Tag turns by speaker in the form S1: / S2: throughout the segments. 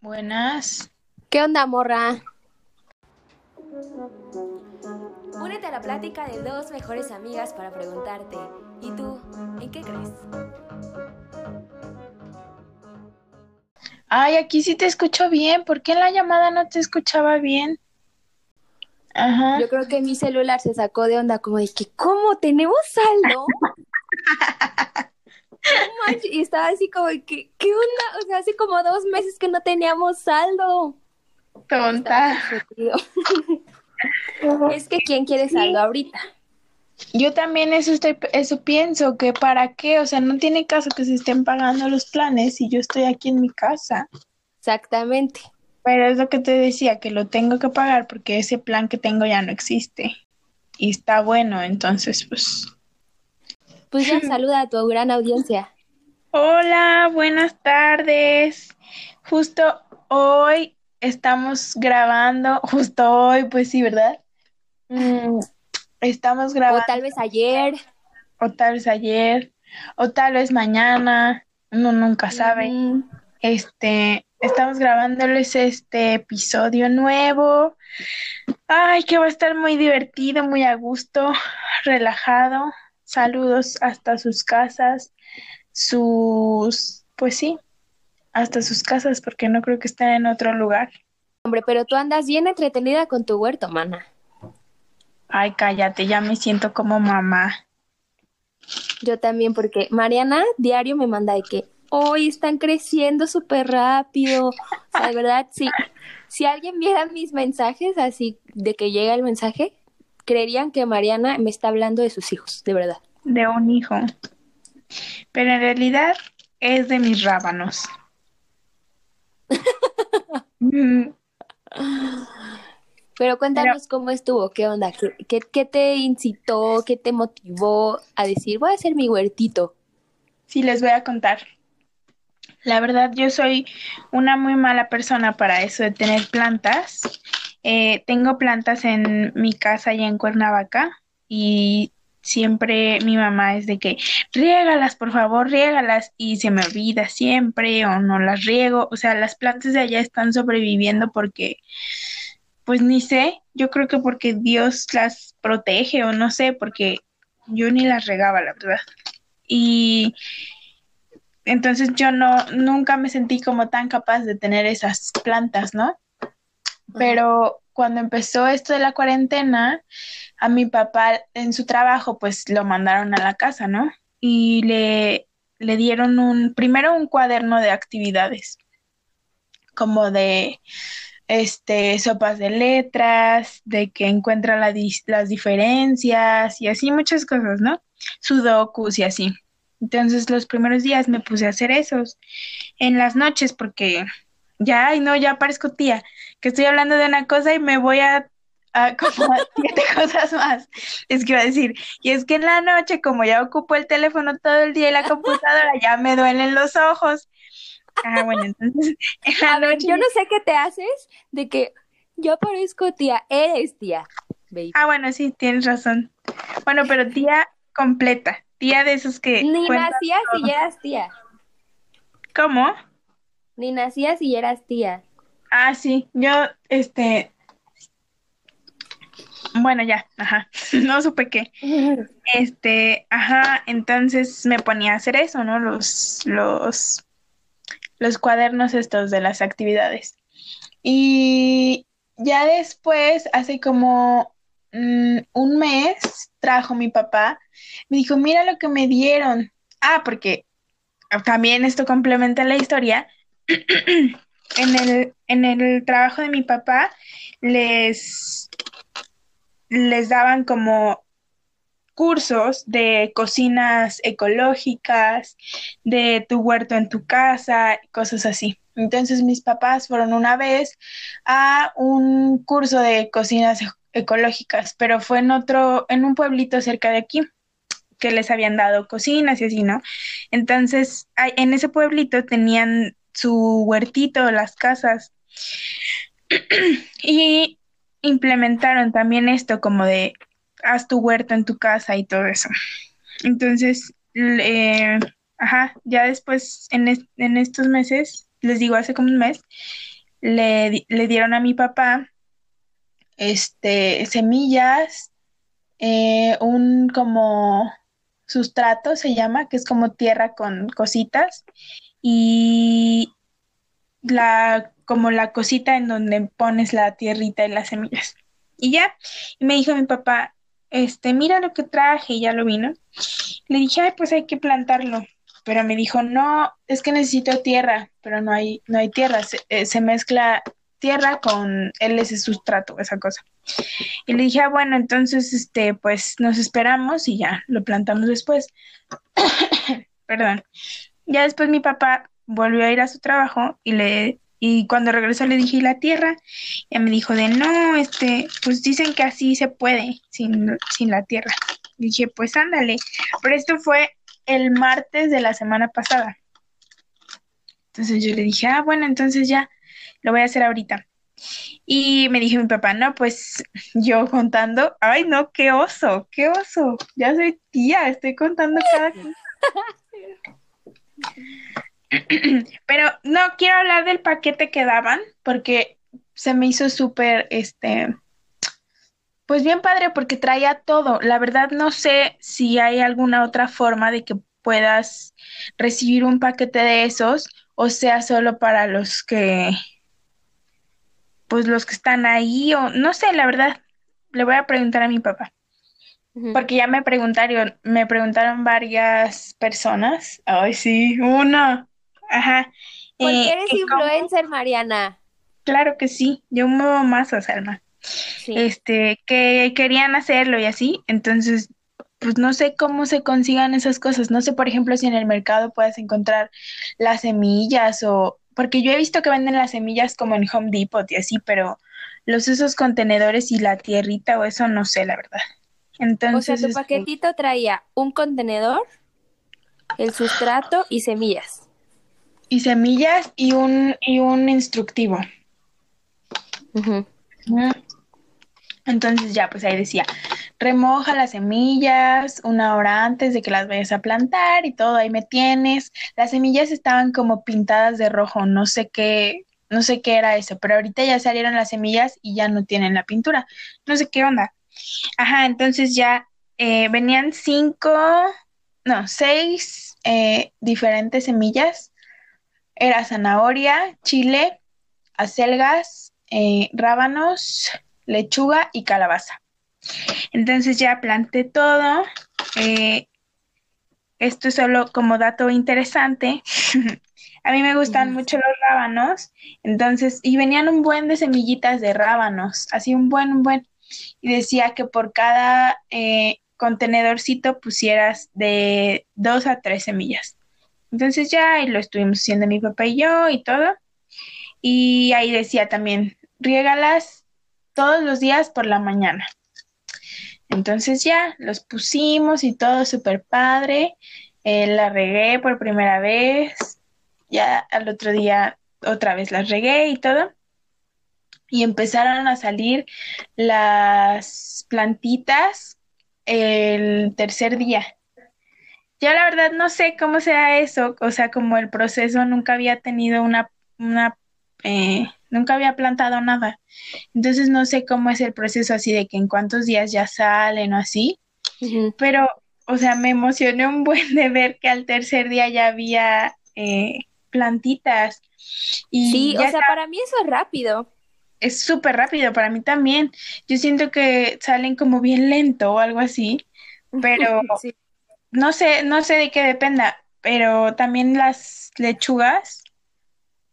S1: Buenas.
S2: ¿Qué onda, morra?
S3: Únete a la plática de dos mejores amigas para preguntarte, ¿y tú, en qué crees?
S1: Ay, aquí sí te escucho bien. ¿Por qué en la llamada no te escuchaba bien? Ajá.
S2: Yo creo que mi celular se sacó de onda como de que, ¿cómo? ¿Tenemos saldo? Y estaba así como que, ¿qué onda? O sea, hace como dos meses que no teníamos saldo.
S1: Tonta.
S2: Es que ¿quién quiere saldo ahorita?
S1: Yo también eso estoy, eso pienso, que para qué, o sea, no tiene caso que se estén pagando los planes y yo estoy aquí en mi casa.
S2: Exactamente.
S1: Pero es lo que te decía, que lo tengo que pagar porque ese plan que tengo ya no existe. Y está bueno, entonces pues.
S2: Pues ya saluda a tu gran audiencia.
S1: Hola, buenas tardes. Justo hoy estamos grabando, justo hoy, pues sí, ¿verdad? Mm, estamos
S2: O
S1: grabando,
S2: tal vez ayer.
S1: o tal vez ayer, o tal vez mañana, uno nunca sabe.
S2: Mm,
S1: Este, estamos grabándoles este episodio nuevo. Ay, que va a estar muy divertido, muy a gusto, relajado. Saludos hasta sus casas, sus, pues sí, hasta sus casas, porque no creo que estén en otro lugar.
S2: Hombre, pero tú andas bien entretenida con tu huerto, mana.
S1: Ay, cállate, ya me siento como mamá.
S2: Yo también, porque Mariana diario me manda de que hoy están creciendo súper rápido. O sea, de verdad, sí. Si alguien viera mis mensajes, así de que llega el mensaje, creerían que Mariana me está hablando de sus hijos, de verdad.
S1: de un hijo. Pero en realidad es de mis rábanos. Mm,
S2: Pero cuéntanos cómo estuvo, qué onda, ¿Qué, qué, qué te incitó, qué te motivó a decir, voy a hacer mi huertito.
S1: Sí, les voy a contar. La verdad, yo soy una muy mala persona para eso de tener plantas. Eh, tengo plantas en mi casa y en Cuernavaca y siempre mi mamá es de que riégalas, por favor, riégalas y se me olvida siempre o no las riego. O sea, las plantas de allá están sobreviviendo porque, pues ni sé, yo creo que porque Dios las protege o no sé, porque yo ni las regaba, la verdad. Y entonces yo no, nunca me sentí como tan capaz de tener esas plantas, ¿no? Pero cuando empezó esto de la cuarentena, a mi papá en su trabajo, pues lo mandaron a la casa, ¿no? Y le, le dieron un, primero un cuaderno de actividades, como de, este, sopas de letras, de que encuentra las diferencias y así muchas cosas, ¿no? Sudokus y así. Entonces los primeros días me puse a hacer esos en las noches porque ya, ay no, ya parezco tía, que estoy hablando de una cosa y me voy a, a como a siete cosas más. Es que iba a decir, y es que en la noche, como ya ocupo el teléfono todo el día y la computadora, ya me duelen los ojos. Ah, bueno, entonces en la
S2: A ver, yo no sé qué te haces de que yo parezco tía, eres tía, baby.
S1: Ah, bueno, sí, tienes razón. Bueno, pero tía completa, tía de esos que
S2: Ni nacías y
S1: todo.
S2: ya eras tía.
S1: ¿Cómo?
S2: Ni nacías y ya eras tía.
S1: Ah, sí, yo, este, bueno, ya, ajá, no supe qué. Este, ajá, entonces me ponía a hacer eso, ¿no? Los, los, los cuadernos estos de las actividades. Y ya después, hace como mm, un mes, trajo mi papá, me dijo, mira lo que me dieron. Ah, porque también esto complementa la historia. En el, en el trabajo de mi papá les, les daban como cursos de cocinas ecológicas, de tu huerto en tu casa, cosas así. Entonces mis papás fueron una vez a un curso de cocinas ecológicas, pero fue en otro, en un pueblito cerca de aquí, que les habían dado cocinas y así, ¿no? Entonces, en ese pueblito tenían su huertito, las casas, y implementaron también esto como de haz tu huerto en tu casa y todo eso. Entonces, eh, ajá, ya después en, en estos meses les digo, hace como un mes, le, le dieron a mi papá este, semillas, eh, un como sustrato se llama, que es como tierra con cositas, y la, como la cosita en donde pones la tierrita y las semillas. Y ya, y me dijo mi papá, este, mira lo que traje, y ya lo vino. Le dije, ay, pues hay que plantarlo. Pero me dijo, no, es que necesito tierra, pero no hay, no hay tierra, se, eh, mezcla tierra con él ese sustrato, esa cosa. Y le dije, ah, bueno, entonces, este, pues nos esperamos y ya, lo plantamos después. Perdón. Ya después mi papá volvió a ir a su trabajo y le y cuando regresó le dije, ¿y la tierra? Y me dijo de, no, este, pues dicen que así se puede sin, sin la tierra. dije, pues ándale. Pero esto fue el martes de la semana pasada. Entonces yo le dije, ah, bueno, entonces ya lo voy a hacer ahorita. Y me dijo mi papá, no, pues yo contando, ay, no, qué oso, qué oso, ya soy tía, estoy contando cada Pero no quiero hablar del paquete que daban porque se me hizo súper, este, pues bien padre porque traía todo. La verdad no sé si hay alguna otra forma de que puedas recibir un paquete de esos o sea solo para los que pues los que están ahí o no sé, la verdad. Le voy a preguntar a mi papá. Porque ya me preguntaron, me preguntaron varias personas. Ay, sí, una. Ajá.
S2: ¿Por qué eh, eres influencer, Mariana?
S1: Claro que sí, yo muevo más a Salma. Este, que querían hacerlo y así, entonces, pues no sé cómo se consigan esas cosas. No sé, por ejemplo, si en el mercado puedes encontrar las semillas o porque yo he visto que venden las semillas como en Home Depot y así, pero los esos contenedores y la tierrita o eso no sé, la verdad. Entonces,
S2: o sea, tu paquetito traía un contenedor, el sustrato y semillas.
S1: Y semillas y un, y un instructivo. Entonces ya, pues ahí decía, remoja las semillas una hora antes de que las vayas a plantar y todo, ahí me tienes. Las semillas estaban como pintadas de rojo, no sé qué, no sé qué era eso, pero ahorita ya salieron las semillas y ya no tienen la pintura. No sé qué onda. Ajá, entonces ya eh, venían cinco, no, seis eh, diferentes semillas. Era zanahoria, chile, acelgas, eh, rábanos, lechuga y calabaza. Entonces ya planté todo. Esto es solo como dato interesante. A mí me gustan mucho los rábanos, entonces, y venían un buen de semillitas de rábanos, así un buen, un buen. Y decía que por cada eh, contenedorcito pusieras de dos a tres semillas. Entonces ya, y lo estuvimos haciendo mi papá y yo y todo. Y ahí decía también, riégalas todos los días por la mañana. Entonces ya los pusimos y todo súper padre. Eh, la regué por primera vez. Ya al otro día otra vez las regué y todo. Y empezaron a salir las plantitas el tercer día. Yo la verdad no sé cómo sea eso, o sea, como el proceso nunca había tenido una, una eh, nunca había plantado nada. Entonces no sé cómo es el proceso así de que en cuántos días ya salen o así. Pero, o sea, me emocioné un buen de ver que al tercer día ya había eh, plantitas.
S2: Y sí, o sea, para mí eso es rápido.
S1: Es súper rápido, para mí también. Yo siento que salen como bien lento o algo así, pero no sé, no sé de qué dependa, pero también las lechugas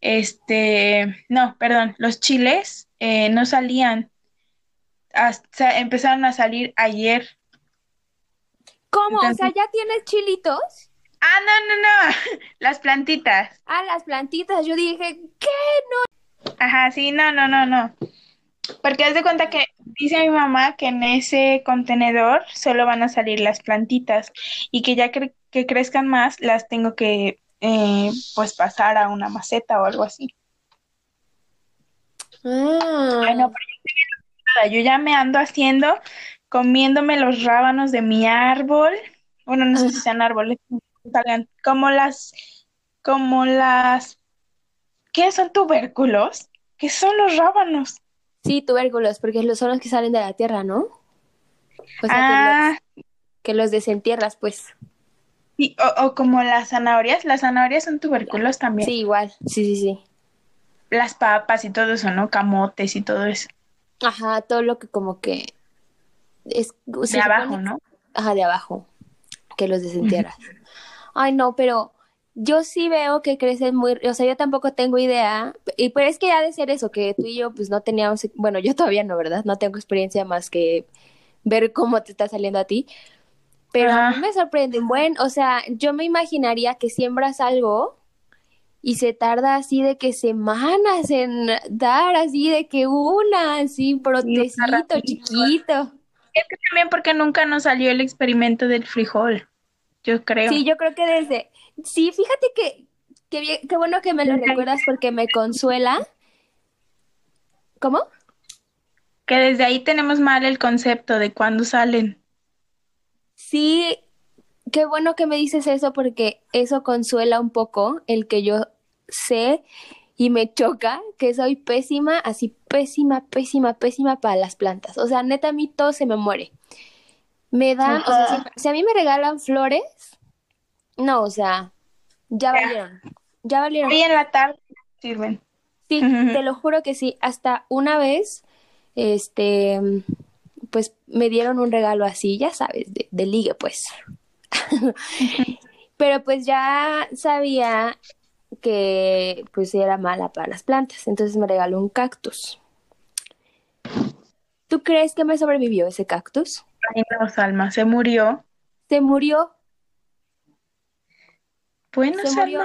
S1: este, no, perdón, los chiles eh, no salían, hasta empezaron a salir ayer.
S2: ¿Cómo? o sea, ¿ya tienes chilitos?
S1: Ah, no, no, no, las plantitas.
S2: Ah, las plantitas, yo dije, ¿qué? No.
S1: Ajá, sí, no, no, no, no. Porque haz de cuenta que dice mi mamá que en ese contenedor solo van a salir las plantitas y que ya que crezcan más las tengo que eh, pues pasar a una maceta o algo así.
S2: Ah.
S1: yo, ya me ando haciendo, comiéndome los rábanos de mi árbol. Bueno, no sé si sean árboles, como las, como las ¿qué son tubérculos? ¿Qué son los rábanos?
S2: Sí, tubérculos, porque son los que salen de la tierra, ¿no? O sea,
S1: ah,
S2: que, los, que los desentierras, pues.
S1: sí, o, o como las zanahorias. Las zanahorias son tubérculos también.
S2: Sí, igual. Sí, sí, sí.
S1: Las papas y todo eso, ¿no? Camotes y todo eso.
S2: Ajá, todo lo que como que es
S1: De abajo,
S2: supone-
S1: ¿no?
S2: Ajá, de abajo, que los desentierras. Ay, no, pero yo sí veo que crecen muy, o sea, yo tampoco tengo idea, y pero es que ha de ser eso, que tú y yo pues no teníamos, bueno, yo todavía no, ¿verdad? No tengo experiencia más que ver cómo te está saliendo a ti, pero a mí me sorprende, bueno, o sea, yo me imaginaría que siembras algo y se tarda así de que semanas en dar, así de que una, así brotecito,
S1: rapidito.
S2: chiquito.
S1: Es que también porque nunca nos salió el experimento del frijol, yo creo.
S2: Sí, yo creo que desde... Sí, fíjate que, que bien- qué bueno que me lo recuerdas porque me consuela. ¿Cómo?
S1: Que desde ahí tenemos mal el concepto de cuándo salen.
S2: Sí, qué bueno que me dices eso porque eso consuela un poco el que yo sé y me choca que soy pésima, así pésima, pésima, pésima para las plantas. O sea, neta, a mí todo se me muere. Me dan, o sea, si, si a mí me regalan flores, no, o sea, ya
S1: Ya.
S2: valieron, ya valieron.
S1: Hoy en la tarde sirven.
S2: Sí, te lo juro que sí. Hasta una vez, este, pues me dieron un regalo así, ya sabes, de, de ligue, pues. Pero pues ya sabía que pues era mala para las plantas, entonces me regaló un cactus. ¿Tú crees que me sobrevivió ese cactus?
S1: Ay, no, Salma, se murió.
S2: Se murió.
S1: Bueno,
S2: Se murió.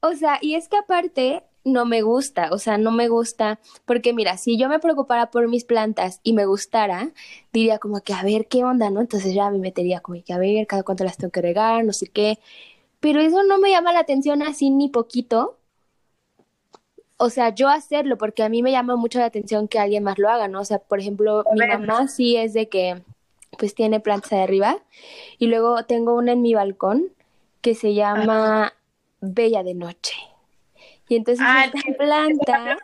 S2: O sea, y es que aparte no me gusta, o sea, no me gusta, porque mira, si yo me preocupara por mis plantas y me gustara, diría como que a ver qué onda, ¿no? Entonces ya me metería como que a ver cada cuánto las tengo que regar, no sé qué. Pero eso no me llama la atención así ni poquito. O sea, yo hacerlo, porque a mí me llama mucho la atención que alguien más lo haga, ¿no? O sea, por ejemplo, mi mamá sí es de que pues tiene plantas de arriba y luego tengo una en mi balcón que se llama Bella de Noche. Y entonces
S1: Ah,
S2: esta planta,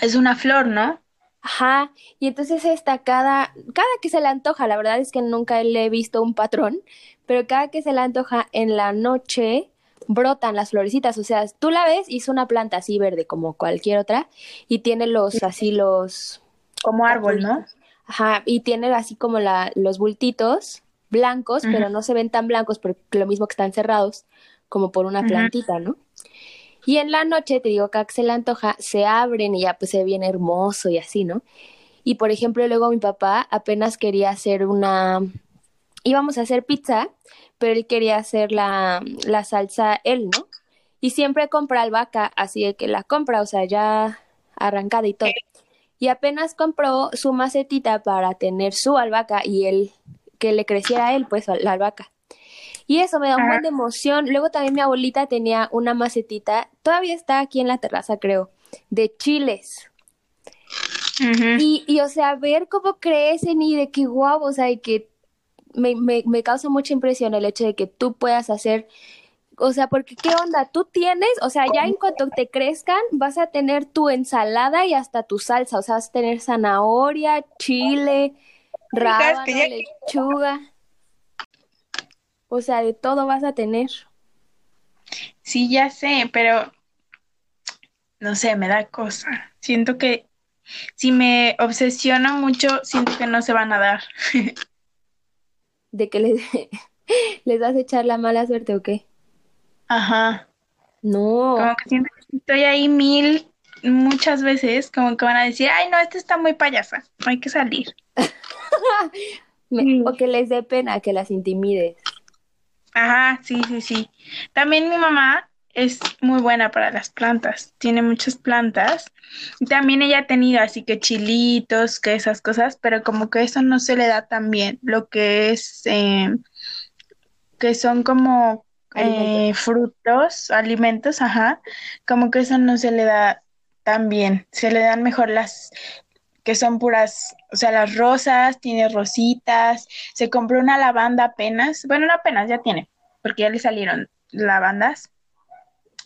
S1: Es una flor, ¿no?
S2: ajá, y entonces esta cada, cada que se le antoja, la verdad es que nunca le he visto un patrón, pero cada que se le antoja en la noche brotan las florecitas, o sea, tú la ves y es una planta así verde como cualquier otra y tiene los así los
S1: Como árbol, ¿no?
S2: Ajá, y tiene así como la, los bultitos blancos, pero no se ven tan blancos porque lo mismo que están cerrados, como por una plantita, ¿no? Y en la noche, te digo, que se le antoja, se abren y ya pues se ve bien hermoso y así, ¿no? Y por ejemplo, luego mi papá apenas quería hacer una... Íbamos a hacer pizza, pero él quería hacer la, la salsa él, ¿no? Y siempre compra albahaca, así de que la compra, o sea, ya arrancada y todo. Y apenas compró su macetita para tener su albahaca y él, que le creciera a él, pues, la albahaca. Y eso me da un buen de emoción. Luego también mi abuelita tenía una macetita, todavía está aquí en la terraza, creo, de chiles. Y, y o sea, ver cómo crecen y de que guau, o sea, de que me, me, me causa mucha impresión el hecho de que tú puedas hacer, o sea, porque qué onda, tú tienes, o sea, ya en cuanto te crezcan, vas a tener tu ensalada y hasta tu salsa, o sea, vas a tener zanahoria, chile, rábano,
S1: que ya-
S2: lechuga. O sea, de todo vas a tener.
S1: Sí, ya sé, pero no sé, me da cosa. Siento que si me obsesiono mucho, siento que no se van a dar.
S2: ¿De que les, les vas a echar la mala suerte o qué?
S1: Ajá.
S2: No.
S1: Como que siento que estoy ahí mil, muchas veces, como que van a decir, ay, no, esta está muy payasa, hay que salir.
S2: Me-
S1: Sí.
S2: o que les dé pena que las intimides.
S1: Ajá, sí, sí, sí. También mi mamá es muy buena para las plantas, tiene muchas plantas. Y también ella ha tenido así que chilitos, que esas cosas, pero como que eso no se le da tan bien. Lo que es, eh, que son como eh,
S2: Alimentos.
S1: frutos, alimentos, ajá, como que eso no se le da tan bien. Se le dan mejor las que son puras, o sea, las rosas, tiene rositas, se compró una lavanda apenas, bueno, no apenas, ya tiene, porque ya le salieron lavandas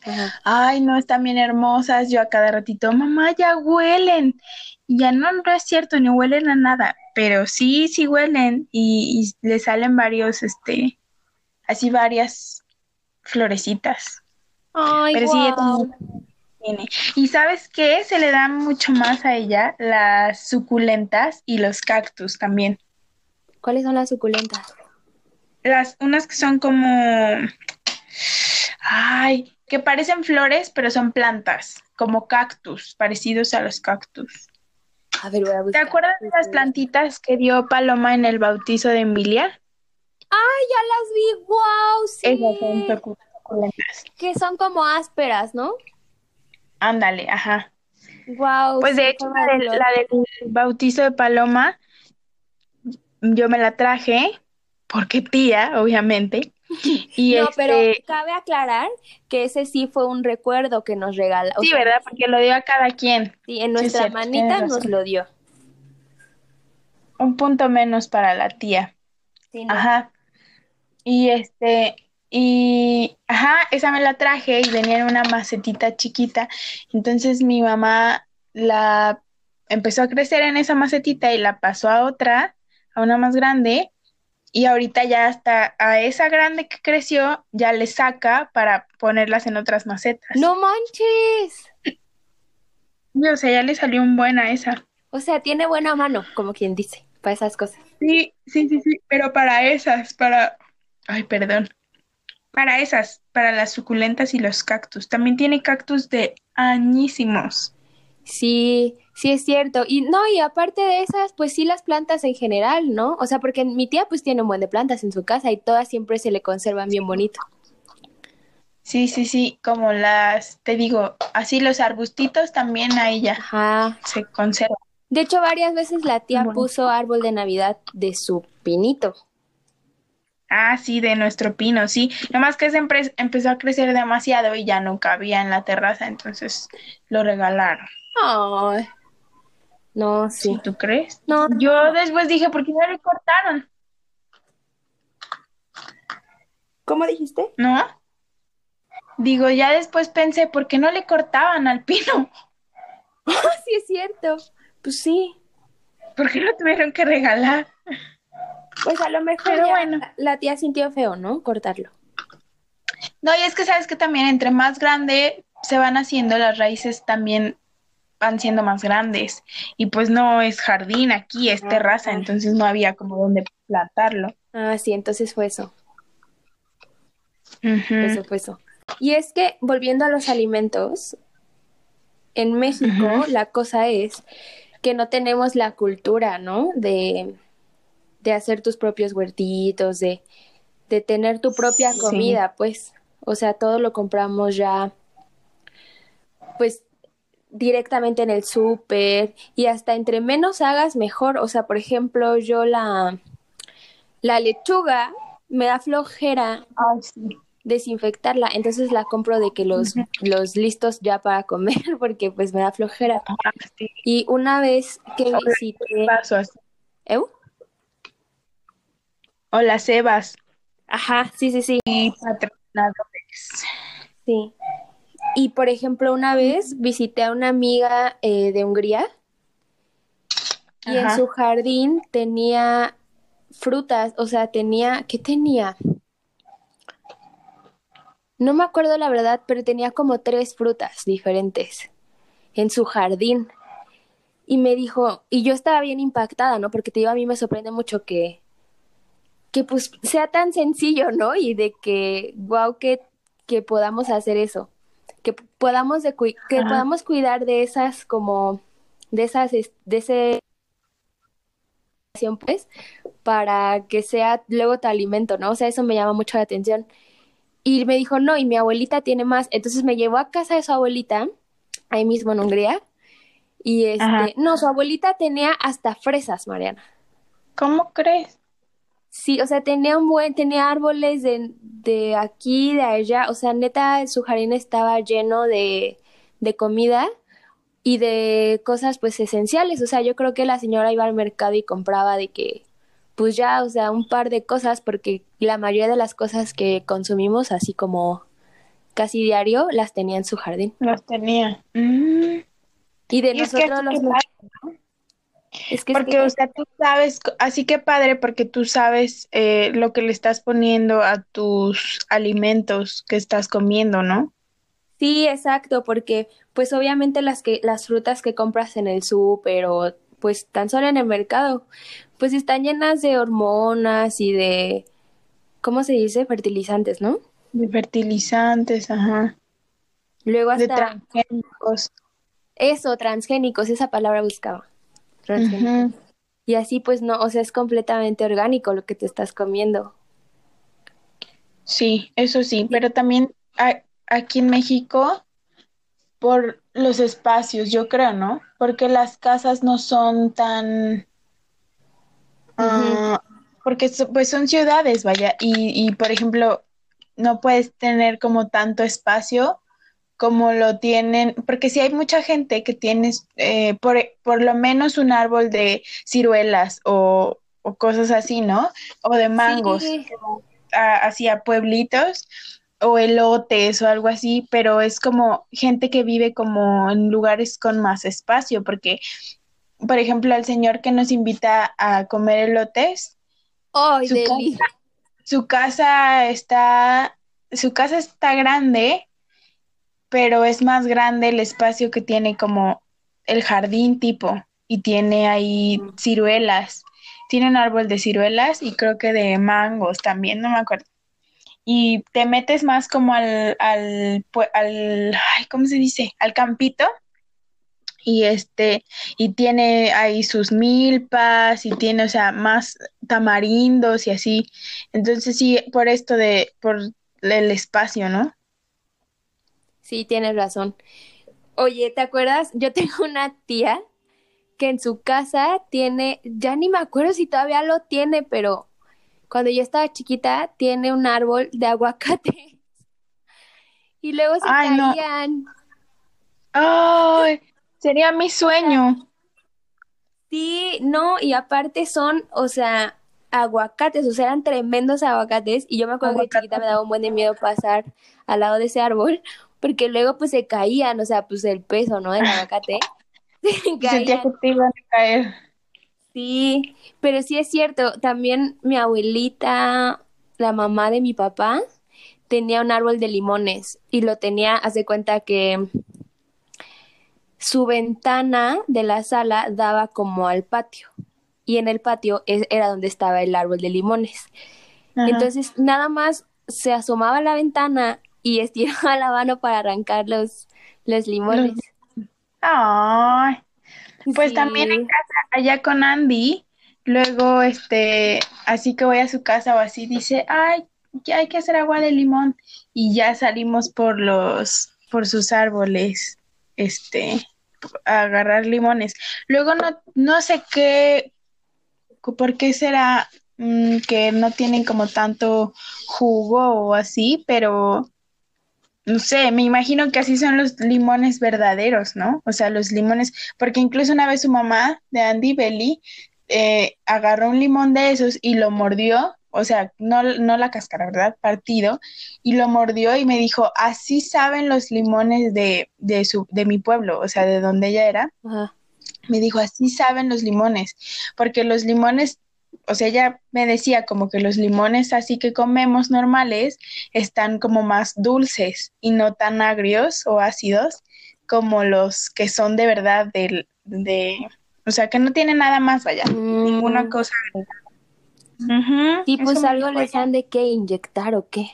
S2: Ajá.
S1: Ay, no, están bien hermosas. Yo a cada ratito, mamá, ya huelen. Y ya no, no es cierto, no huelen a nada, pero sí, sí huelen y, y le salen varios, este, así varias florecitas.
S2: Ay,
S1: Pero sí, tiene. ¿Y sabes qué? Se le dan mucho más a ella las suculentas y los cactus también.
S2: ¿Cuáles son las suculentas?
S1: Las, unas que son como, ay, que parecen flores, pero son plantas, como cactus, parecidos a los cactus.
S2: A ver, voy a
S1: ¿Te
S2: buscar.
S1: acuerdas de las plantitas que dio Paloma en el bautizo de Emilia?
S2: ¡Ay, ya las vi! ¡Wow!
S1: Esas son
S2: Sí.
S1: sucu- suculentas.
S2: Que son como ásperas, ¿no?
S1: Ándale, ajá.
S2: ¡Wow!
S1: Pues de hecho, la del, la del bautizo de Paloma, yo me la traje, porque tía, obviamente. Y
S2: No, pero
S1: este,
S2: cabe aclarar que ese sí fue un recuerdo que nos regala. o
S1: sí,
S2: sea,
S1: ¿verdad? Porque lo dio a cada quien.
S2: Sí, en nuestra manita nos lo dio.
S1: Un punto menos para la tía.
S2: Sí, no.
S1: Ajá. Y este, y ajá, esa me la traje y venía en una macetita chiquita. Entonces mi mamá la empezó a crecer en esa macetita y la pasó a otra, a una más grande. Y ahorita ya hasta a esa grande que creció, ya le saca para ponerlas en otras macetas.
S2: ¡No manches!
S1: Y, o sea, ya le salió un buen a esa.
S2: O sea, tiene buena mano, como quien dice, para esas cosas.
S1: Sí, sí, sí, sí, pero para esas, para... Ay, perdón. Para esas, para las suculentas y los cactus. También tiene cactus de añísimos.
S2: Sí, sí es cierto. Y no, y aparte de esas, pues sí las plantas en general, ¿no? O sea, porque mi tía pues tiene un buen de plantas en su casa y todas siempre se le conservan bien bonito.
S1: Sí, sí, sí, como las, te digo, así los arbustitos también a ella
S2: Ajá.
S1: se conservan.
S2: De hecho, varias veces la tía
S1: Bueno.
S2: puso árbol de Navidad de su pinito.
S1: Ah, sí, de nuestro pino, sí. Nomás que se empezó a crecer demasiado y ya no cabía en la terraza, entonces lo regalaron.
S2: Ay. No, sí.
S1: ¿Sí, tú crees?
S2: No,
S1: Yo después dije, ¿por qué no le cortaron?
S2: ¿Cómo dijiste?
S1: ¿No? Digo, ya después pensé, ¿por qué no le cortaban al pino?
S2: sí es cierto. Pues sí.
S1: ¿Por qué lo tuvieron que regalar?
S2: Pues a lo mejor
S1: Pero bueno.
S2: la tía sintió feo, ¿no? Cortarlo.
S1: No, y es que sabes que también entre más grande se van haciendo, las raíces también van siendo más grandes. Y pues no es jardín aquí, es terraza, entonces no había como donde plantarlo.
S2: Ah, sí, entonces fue eso. Eso, fue eso. Y es que, volviendo a los alimentos, en México la cosa es que no tenemos la cultura, ¿no? De, de hacer tus propios huertitos, de, de tener tu propia
S1: Sí.
S2: comida, pues. O sea, todo lo compramos ya, pues, directamente en el súper y hasta entre menos hagas, mejor. O sea, por ejemplo, yo la, la lechuga me da flojera
S1: Ay, sí.
S2: desinfectarla, entonces la compro de que los, los listos ya para comer, porque pues me da flojera.
S1: Ah, sí.
S2: Y una vez que visité...
S1: Paso así.
S2: ¿Eu?
S1: O las cebas
S2: Ajá, sí, sí, sí,
S1: y patrocinadores.
S2: sí. Y por ejemplo, una vez visité a una amiga eh, de Hungría y en su jardín tenía frutas, o sea, tenía, ¿qué tenía? No me acuerdo la verdad, pero tenía como tres frutas diferentes en su jardín. Y me dijo, y yo estaba bien impactada, ¿no? Porque te digo, a mí me sorprende mucho que, que pues sea tan sencillo, ¿no? Y de que, wow, que, que podamos hacer eso. Que podamos, de, que
S1: Ajá.
S2: podamos cuidar de esas como, de esas, es- de ese pues, para que sea luego tu alimento, ¿no? O sea, eso me llama mucho la atención. Y me dijo, no, y mi abuelita tiene más. Entonces me llevó a casa de su abuelita, ahí mismo en Hungría. Y este,
S1: Ajá.
S2: no, su abuelita tenía hasta fresas, Mariana.
S1: ¿Cómo crees?
S2: Sí, o sea, tenía un buen, tenía árboles de, de aquí, de allá. O sea, neta, su jardín estaba lleno de, de comida y de cosas pues esenciales. O sea, yo creo que la señora iba al mercado y compraba de que, pues ya, o sea, un par de cosas, porque la mayoría de las cosas que consumimos, así como casi diario las tenía en su jardín.
S1: Los tenía. Mm.
S2: Y de
S1: Y es que
S2: nosotros los
S1: que
S2: es que
S1: porque,
S2: sí,
S1: o sea, tú sabes, así que padre, porque tú sabes eh, lo que le estás poniendo a tus alimentos que estás comiendo, ¿no?
S2: sí, exacto, porque pues obviamente las que las frutas que compras en el súper o pues tan solo en el mercado, pues están llenas de hormonas y de ¿cómo se dice? fertilizantes, ¿no?
S1: De fertilizantes, ajá.
S2: Luego
S1: De
S2: hasta
S1: transgénicos.
S2: eso, transgénicos, esa palabra buscaba. Y así pues no, o sea, es completamente orgánico lo que te estás comiendo.
S1: Sí, eso sí, pero también a- aquí en México, por los espacios, yo creo, ¿no? Porque las casas no son tan, ah, porque so- pues son ciudades, vaya, y, y por ejemplo, no puedes tener como tanto espacio como lo tienen, porque si hay mucha gente que tiene eh, por, por lo menos un árbol de ciruelas o, o cosas así, ¿no? O de mangos
S2: Sí.
S1: a- hacia pueblitos o elotes o algo así, pero es como gente que vive como en lugares con más espacio, porque, por ejemplo, al señor que nos invita a comer elotes, su casa está, su casa está grande, pero es más grande el espacio que tiene como el jardín tipo y tiene ahí ciruelas. Tiene un árbol de ciruelas y creo que de mangos también, no me acuerdo. Y te metes más como al, al, al, ay, ¿cómo se dice? Al campito y este, y tiene ahí sus milpas y tiene, o sea, más tamarindos y así. Entonces sí, por esto de, por el espacio, ¿no?
S2: Sí, tienes razón. Oye, ¿te acuerdas? Yo tengo una tía que en su casa tiene, ya ni me acuerdo si todavía lo tiene, pero cuando yo estaba chiquita tiene un árbol de aguacate. Y luego se
S1: Ay, no.
S2: caían.
S1: Ay, sería mi sueño.
S2: Sí, no, y aparte son, o sea, aguacates, o sea, eran tremendos aguacates. Y yo me acuerdo que de chiquita me daba un buen de miedo pasar al lado de ese árbol, porque luego pues se caían, o sea, pues el peso, ¿no? Del aguacate. Se caían.
S1: que te iban a caer.
S2: Sí, pero sí es cierto, también mi abuelita, la mamá de mi papá, tenía un árbol de limones y lo tenía, hace cuenta que su ventana de la sala daba como al patio y en el patio es- era donde estaba el árbol de limones.
S1: Ajá.
S2: Entonces nada más se asomaba a la ventana y estiraba la mano para arrancar los, los limones.
S1: Ay, pues
S2: Sí.
S1: también en casa, allá con Andy, luego, este, así que voy a su casa o así, dice, ay, hay que hacer agua de limón. Y ya salimos por los, por sus árboles, este, a agarrar limones. Luego no, no sé qué, por qué será mm, que no tienen como tanto jugo o así, pero no sé, me imagino que así son los limones verdaderos, ¿no? O sea, los limones, porque incluso una vez su mamá de Andy Belly eh, agarró un limón de esos y lo mordió, o sea, no, no la cáscara, ¿verdad? Partido, y lo mordió y me dijo, así saben los limones de, de su, de mi pueblo, o sea, de donde ella era
S2: Ajá.
S1: me dijo, así saben los limones, porque los limones, o sea, ella me decía como que los limones así que comemos normales están como más dulces y no tan agrios o ácidos como los que son de verdad del, de, o sea, que no tienen nada más, vaya, ninguna
S2: Mm.
S1: cosa.
S2: Sí,
S1: eso
S2: pues algo les han de qué inyectar o qué.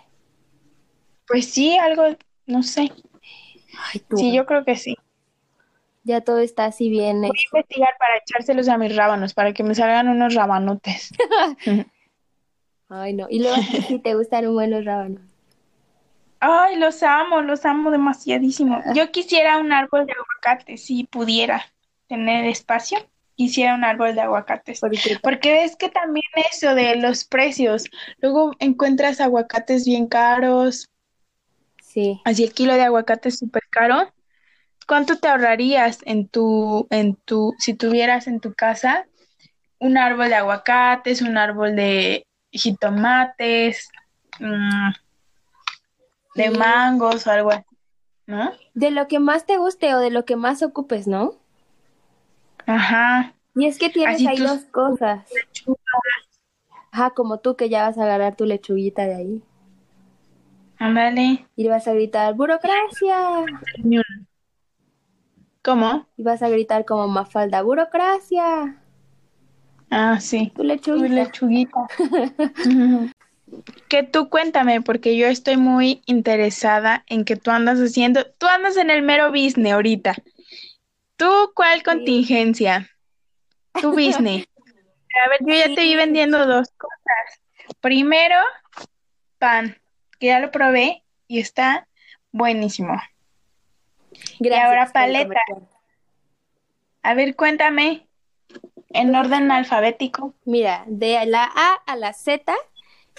S1: Pues sí, algo, no sé.
S2: Ay, tú.
S1: Sí, yo creo que sí.
S2: Ya todo está así bien.
S1: Voy a investigar para echárselos a mis rábanos, para que me salgan unos rabanotes.
S2: Ay, no. Y luego si te gustan un buen los rábanos.
S1: Ay, los amo, los amo demasiadísimo. Yo quisiera un árbol de aguacate, si pudiera tener espacio, quisiera un árbol de aguacates.
S2: Porque
S1: Porque es que también eso de los precios, luego encuentras aguacates bien caros,
S2: sí.
S1: así el kilo de aguacate es súper caro. ¿Cuánto te ahorrarías en tu, en tu, si tuvieras en tu casa un árbol de aguacates, un árbol de jitomates, mm, de
S2: Sí.
S1: mangos o algo así, ¿no?
S2: De lo que más te guste o de lo que más ocupes, ¿no?
S1: Ajá.
S2: Y es que tienes
S1: Así
S2: ahí dos cosas. Ajá, como tú que ya vas a agarrar tu lechuguita de ahí.
S1: Ándale.
S2: Y le vas a gritar, burocracia.
S1: ¿Cómo?
S2: Y vas a gritar como Mafalda, burocracia.
S1: Ah, sí.
S2: Tu
S1: Tu
S2: lechuguita.
S1: lechuguita. Que tú cuéntame, porque yo estoy muy interesada en que tú andas haciendo, tú andas en el mero business ahorita. ¿Tú cuál contingencia? Tu business. A ver, yo ya te vi vendiendo dos cosas. Primero, pan, que ya lo probé y está buenísimo.
S2: Gracias
S1: ahora
S2: por el
S1: paleta. A ver, cuéntame, en orden alfabético.
S2: Mira, de la A a la Z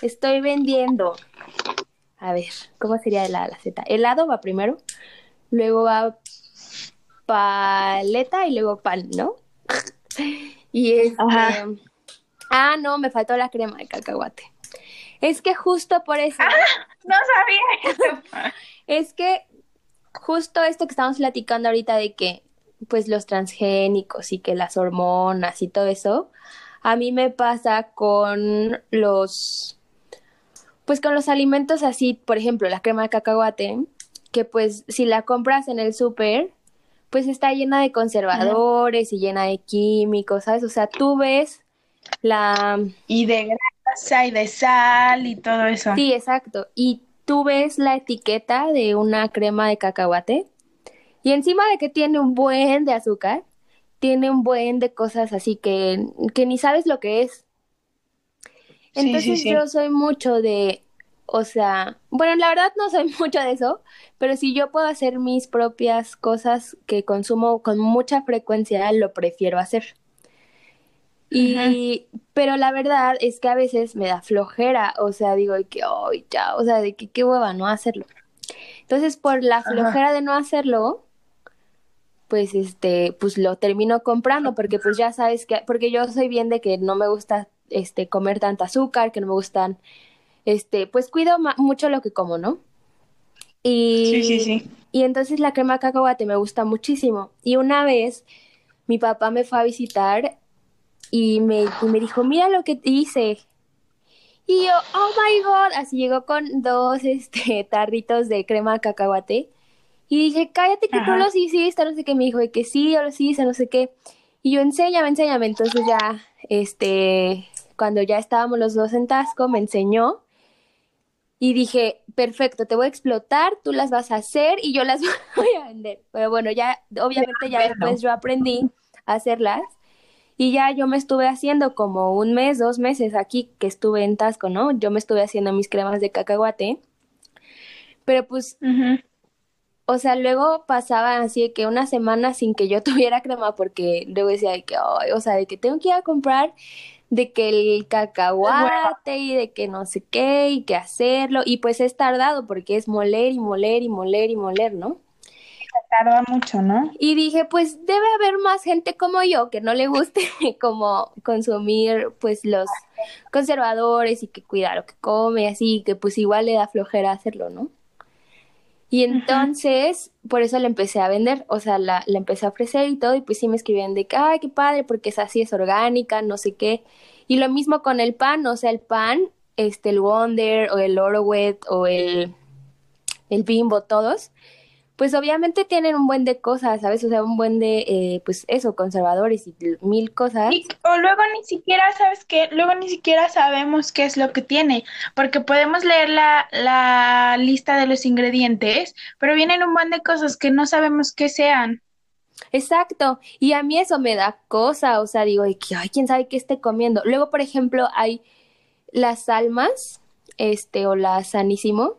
S2: estoy vendiendo. A ver, ¿cómo sería de la A a la Z? Helado va primero, luego va paleta y luego pan, ¿no? Y este.
S1: Ajá.
S2: Ah, no, me faltó la crema de cacahuate. Es que justo por eso,
S1: No sabía eso.
S2: es que justo esto que estamos platicando ahorita de que, pues, los transgénicos y que las hormonas y todo eso, a mí me pasa con los, pues, con los alimentos así, por ejemplo, la crema de cacahuate, que pues, si la compras en el súper, pues está llena de conservadores y llena de químicos, ¿sabes? O sea, tú ves la...
S1: Y de grasa y de sal y todo eso.
S2: Sí, exacto. Y tú ves la etiqueta de una crema de cacahuate y encima de que tiene un buen de azúcar, tiene un buen de cosas así que, que ni sabes lo que es.
S1: Sí, sí,
S2: Entonces
S1: sí.
S2: yo soy mucho de, o sea, bueno, la verdad no soy mucho de eso, pero si yo puedo hacer mis propias cosas que consumo con mucha frecuencia, lo prefiero hacer. Y, pero la verdad es que a veces me da flojera, o sea, digo que, ay, ya, o sea, de que qué hueva no hacerlo. Entonces, por la
S1: Ajá.
S2: flojera de no hacerlo, pues este, pues lo termino comprando, porque pues ya sabes que, porque yo soy bien de que no me gusta este comer tanta azúcar, que no me gustan, este, pues cuido mucho lo que como, ¿no? Y,
S1: Sí, sí, sí.
S2: y entonces la crema de cacahuate me gusta muchísimo. Y una vez mi papá me fue a visitar y me, y me dijo, mira lo que hice. Y yo, oh my God, así llegó con dos este, tarritos de crema de cacahuate. Y dije, cállate que tú
S1: Ajá.
S2: los hiciste, no sé qué. Me dijo, que sí, yo los hice, no sé qué. Y yo, enséñame, enséñame. Entonces ya, este, cuando ya estábamos los dos en Tasco, me enseñó. Y dije, perfecto, te voy a explotar, tú las vas a hacer y yo las voy a vender. Pero bueno, ya, obviamente ya después yo aprendí a hacerlas. Y ya yo me estuve haciendo como un mes, dos meses aquí que estuve en Tasco, ¿no? Yo me estuve haciendo mis cremas de cacahuate. Pero pues o sea, luego pasaba así de que una semana sin que yo tuviera crema porque luego decía de que, "Ay", o sea, de que tengo que ir a comprar de que el cacahuate y de que no sé qué y que hacerlo y pues es tardado porque es moler y moler y moler y moler, ¿no?
S1: Tarda mucho, ¿no?
S2: Y dije, pues debe haber más gente como yo que no le guste como consumir pues los conservadores y que cuida lo que come así, que pues igual le da flojera hacerlo, ¿no? Y entonces, por eso la empecé a vender, o sea, la, la empecé a ofrecer y todo, y pues sí me escribían de que, ay, qué padre, porque es así, es orgánica, no sé qué. Y lo mismo con el pan, o sea, el pan, este, el Wonder, o el Orowet, o el, el Bimbo, todos, pues obviamente tienen un buen de cosas, ¿sabes? O sea, un buen de, eh, pues eso, conservadores y mil cosas.
S1: Y- o luego ni siquiera, ¿sabes qué? Luego ni siquiera sabemos qué es lo que tiene, porque podemos leer la, la lista de los ingredientes, pero vienen un buen de cosas que no sabemos qué sean.
S2: Exacto, y a mí eso me da cosa, o sea, digo, ay, quién sabe qué esté comiendo. Luego, por ejemplo, hay las almas, este, o la sanísimo,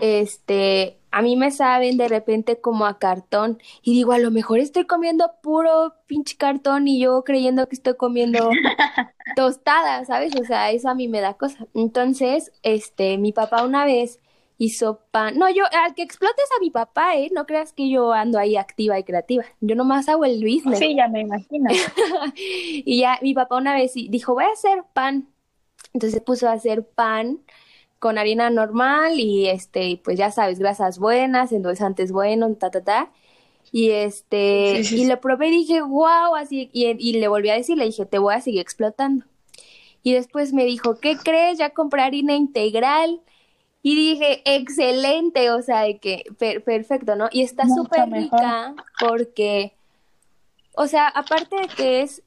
S2: este, a mí me saben de repente como a cartón, y digo, a lo mejor estoy comiendo puro pinche cartón y yo creyendo que estoy comiendo tostada, ¿sabes? O sea, eso a mí me da cosa. Entonces, este, mi papá una vez hizo pan. No, yo, al que explotes a mi papá, ¿eh? No creas que yo ando ahí activa y creativa. Yo nomás hago el business.
S1: Sí, ya me imagino.
S2: Y ya mi papá una vez dijo, voy a hacer pan. Entonces se puso a hacer pan con harina normal y este, pues ya sabes, grasas buenas, endulzantes buenos, ta, ta, ta. Y este,
S1: Sí, sí,
S2: y lo probé y dije, wow, así, y, y le volví a decir, le dije, te voy a seguir explotando. Y después me dijo, ¿qué crees? Ya compré harina integral. Y dije, excelente, o sea, de que per- perfecto, ¿no? Y está súper rica porque, o sea, aparte de que es,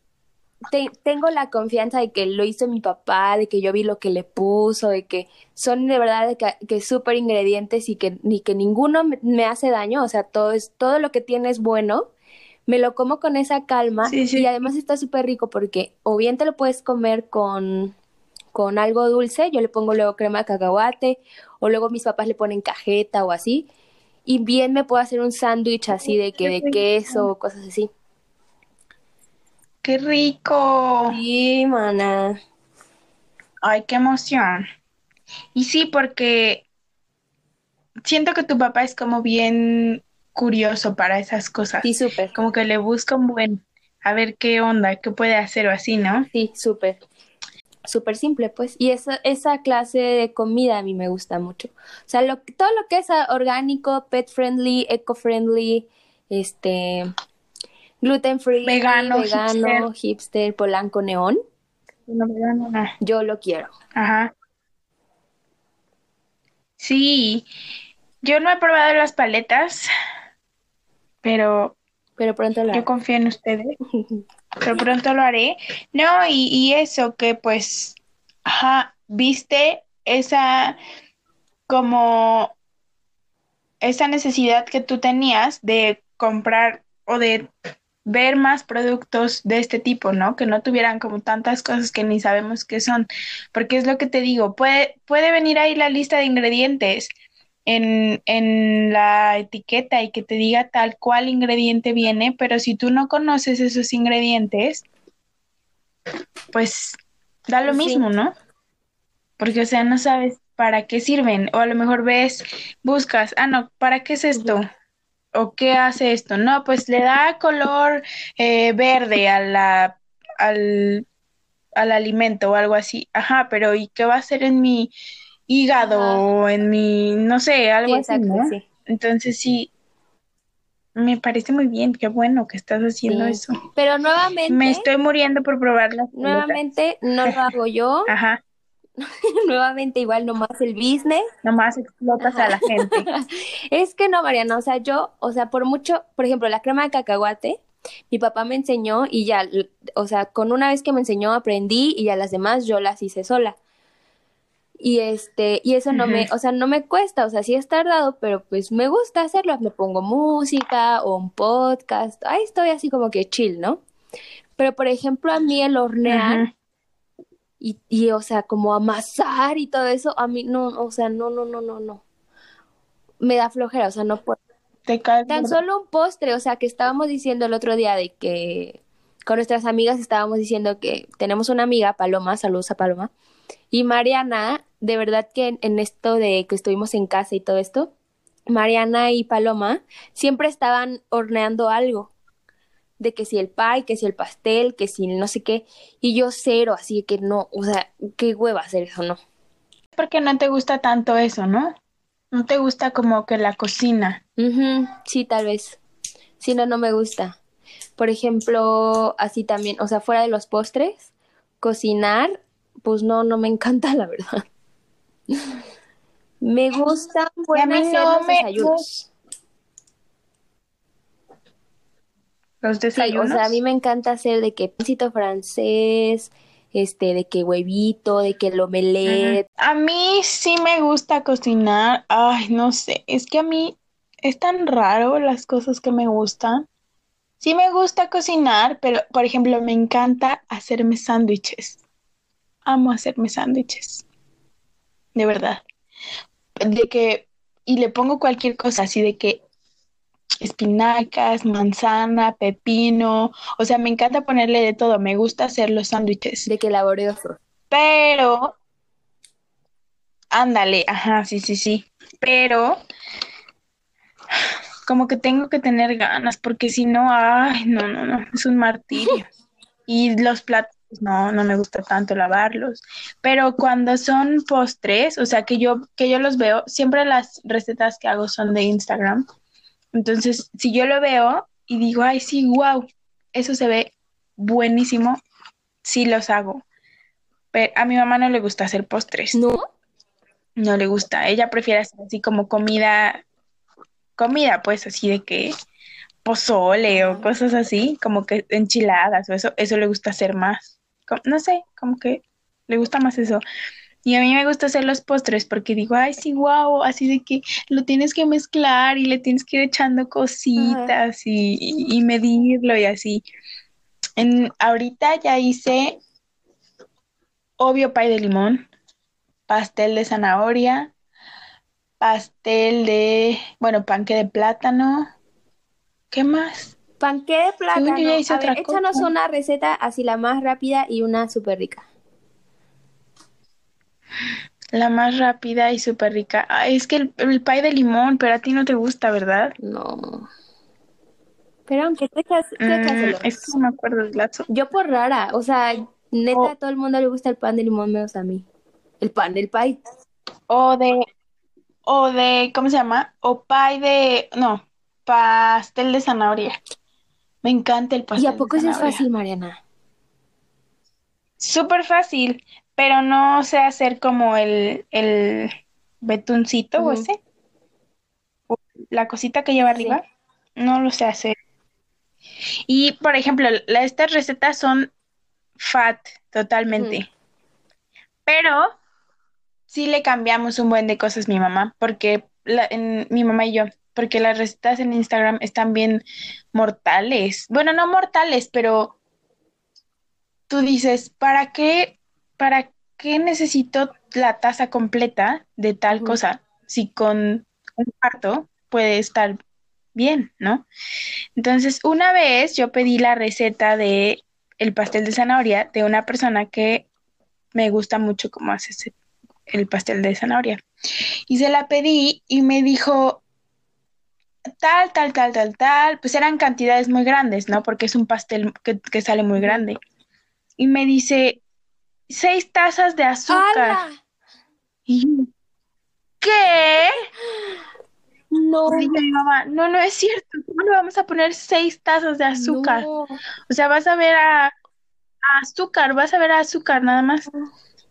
S2: te- tengo la confianza de que lo hizo mi papá, de que yo vi lo que le puso, de que son de verdad de que, que súper ingredientes y que, ni que ninguno me, me hace daño, o sea, todo es, todo lo que tiene es bueno. Me lo como con esa calma
S1: Sí, sí.
S2: y además está súper rico porque o bien te lo puedes comer con, con algo dulce, yo le pongo luego crema de cacahuate o luego mis papás le ponen cajeta o así y bien me puedo hacer un sándwich así de que de queso o cosas así.
S1: ¡Qué rico!
S2: Sí, mana.
S1: Ay, qué emoción. Y sí, porque siento que tu papá es como bien curioso para esas cosas.
S2: Sí, súper.
S1: Como que le busca un buen, a ver qué onda, qué puede hacer o así, ¿no?
S2: Sí, súper. Súper simple, pues. Y esa, esa clase de comida a mí me gusta mucho. O sea, lo, todo lo que es orgánico, pet friendly, eco friendly, este, gluten free,
S1: Vegano,
S2: vegano, hipster, polanco, neón,
S1: No, vegano, no.
S2: yo lo quiero.
S1: Ajá. Sí, yo no he probado las paletas, pero
S2: Pero pronto lo
S1: yo
S2: haré.
S1: confío en ustedes. Pero pronto lo haré. No, y, y eso que pues, ajá, viste esa como esa necesidad que tú tenías de comprar o de ver más productos de este tipo, ¿no? Que no tuvieran como tantas cosas que ni sabemos qué son. Porque es lo que te digo, puede, puede venir ahí la lista de ingredientes en, en la etiqueta y que te diga tal cual ingrediente viene, pero si tú no conoces esos ingredientes, pues da lo
S2: Sí.
S1: mismo, ¿no? Porque, o sea, no sabes para qué sirven, o a lo mejor ves, buscas, ah, no, ¿para qué es esto? ¿O qué hace esto? No, pues le da color eh, verde a la, al, al alimento o algo así. Ajá, pero ¿y qué va a hacer en mi hígado
S2: Ajá.
S1: o en mi, no sé, algo
S2: Sí,
S1: así,
S2: exacto,
S1: ¿no?
S2: sí.
S1: Entonces sí, me parece muy bien, qué bueno que estás haciendo
S2: Sí.
S1: eso.
S2: Pero nuevamente,
S1: Me estoy muriendo por probar las paletas.
S2: nuevamente no lo hago yo.
S1: Ajá,
S2: nuevamente igual nomás el business.
S1: nomás explotas a la gente.
S2: Es que no, Mariana, o sea, yo, o sea, por mucho, por ejemplo, la crema de cacahuate, mi papá me enseñó y ya, o sea, con una vez que me enseñó aprendí y ya las demás yo las hice sola. Y este, y eso no me, o sea, no me cuesta, o sea, sí es tardado, pero pues me gusta hacerlo, me pongo música o un podcast, ahí estoy así como que chill, ¿no? Pero por ejemplo, a mí el hornear. Y, y, o sea, como amasar y todo eso, a mí no, o sea, no, no, no, no, no. Me da flojera, o sea, no puedo.
S1: Te caes
S2: Tan solo un postre, o sea, que estábamos diciendo el otro día de que con nuestras amigas estábamos diciendo que tenemos una amiga, Paloma, saludos a Paloma, y Mariana, de verdad que en, en esto de que estuvimos en casa y todo esto, Mariana y Paloma siempre estaban horneando algo, de que si el pie, que si el pastel, que si no sé qué, y yo cero, así que no, o sea, qué hueva hacer eso, ¿no?
S1: Porque no te gusta tanto eso, ¿no? No te gusta como que la cocina.
S2: Sí, tal vez. Si no, no me gusta. Por ejemplo, así también, o sea, fuera de los postres, cocinar, pues no, no me encanta, la verdad. Me gustan
S1: Y a
S2: buenas
S1: mí
S2: hacer
S1: no
S2: los
S1: me
S2: desayunos.
S1: Los
S2: Sí, o sea, a mí me encanta hacer de que pancito francés, este, de que huevito, de que el omelette.
S1: A mí sí me gusta cocinar. Ay, no sé, es que a mí es tan raro las cosas que me gustan. Sí me gusta cocinar, pero por ejemplo, me encanta hacerme sándwiches. Amo hacerme sándwiches. De verdad. De que, y le pongo cualquier cosa, así de que espinacas, manzana, pepino. O sea, me encanta ponerle de todo. Me gusta hacer los sándwiches.
S2: de que laborioso.
S1: Pero, ándale, ajá, sí, sí, sí. Pero, como que tengo que tener ganas, porque si no, ay, no, no, no, es un martirio. Y los platos no, no me gusta tanto lavarlos. Pero cuando son postres, o sea, que yo, que yo los veo, siempre las recetas que hago son de Instagram. Entonces, si yo lo veo y digo, ay, sí, wow, eso se ve buenísimo, sí los hago. Pero a mi mamá no le gusta hacer postres.
S2: ¿No?
S1: No le gusta. Ella prefiere hacer así como comida, comida, pues así de que pozole o cosas así, como que enchiladas o eso, eso le gusta hacer más. No sé, como que le gusta más eso. Y a mí me gusta hacer los postres porque digo, ay, sí, wow, así de que lo tienes que mezclar y le tienes que ir echando cositas y, y- medirlo y así. En, ahorita ya hice obvio pay de limón, pastel de zanahoria, pastel de, bueno, panque de plátano. ¿Qué más?
S2: Panqué de plátano.
S1: Yo ya hice
S2: A ver,
S1: otra
S2: échanos
S1: cosa.
S2: una receta así la más rápida y una súper rica.
S1: La más rápida y súper rica. Ah, es que el, el pay de limón, pero a ti no te gusta, ¿verdad?
S2: No. Pero aunque échaselos.
S1: Mm, es que no me acuerdo del lazo.
S2: Yo por rara, o sea, neta,
S1: Oh.
S2: a todo el mundo le gusta el pan de limón menos a mí. El pan del pay.
S1: O de, o de, ¿cómo se llama? O pay de, no, pastel de zanahoria. Me encanta el
S2: ¿Y
S1: pastel
S2: a
S1: de
S2: poco eso es fácil, Mariana?
S1: Súper fácil, pero no sé hacer como el, el betuncito o ese, o la cosita que lleva arriba, no lo sé hacer. Y, por ejemplo, la- estas recetas son fat totalmente, pero sí le cambiamos un buen de cosas mi mamá, porque la- en, mi mamá y yo, porque las recetas en Instagram están bien mortales. Bueno, no mortales, pero tú dices, ¿para qué, para qué necesito la taza completa de tal cosa? Si con un cuarto puede estar bien, ¿no? Entonces, una vez yo pedí la receta de el pastel de zanahoria de una persona que me gusta mucho cómo hace ese- el pastel de zanahoria. Y se la pedí y me dijo tal, tal, tal, tal, tal. Pues eran cantidades muy grandes, ¿no? Porque es un pastel que, que sale muy grande. Y me dice, seis tazas de azúcar.
S2: ¡Hala!
S1: ¿qué?
S2: No,
S1: a mi mamá, no, no es cierto. ¿Cómo le vamos a poner seis tazas de azúcar?
S2: no.
S1: O sea, vas a ver a, a azúcar, vas a ver a azúcar nada más.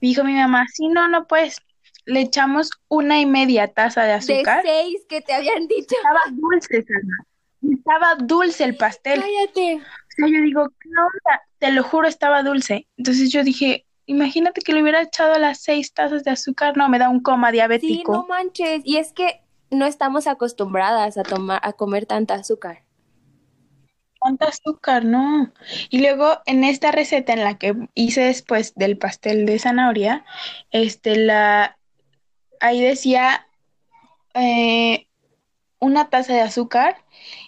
S1: Dijo mi mamá, sí, no, no, pues le echamos una y media taza de
S2: De
S1: azúcar.
S2: seis que te habían dicho.
S1: Estaba dulce, Salma. Estaba dulce el pastel.
S2: Cállate.
S1: O sea, yo digo, ¿qué onda? Te lo juro, estaba dulce. Entonces yo dije, imagínate que le hubiera echado las seis tazas de azúcar. No, me da un coma
S2: Sí,
S1: diabético.
S2: no manches. Y es que no estamos acostumbradas a tomar, a comer tanta azúcar.
S1: ¿Cuánto azúcar? No. Y luego en esta receta en la que hice después del pastel de zanahoria, este, la, ahí decía eh, una taza de azúcar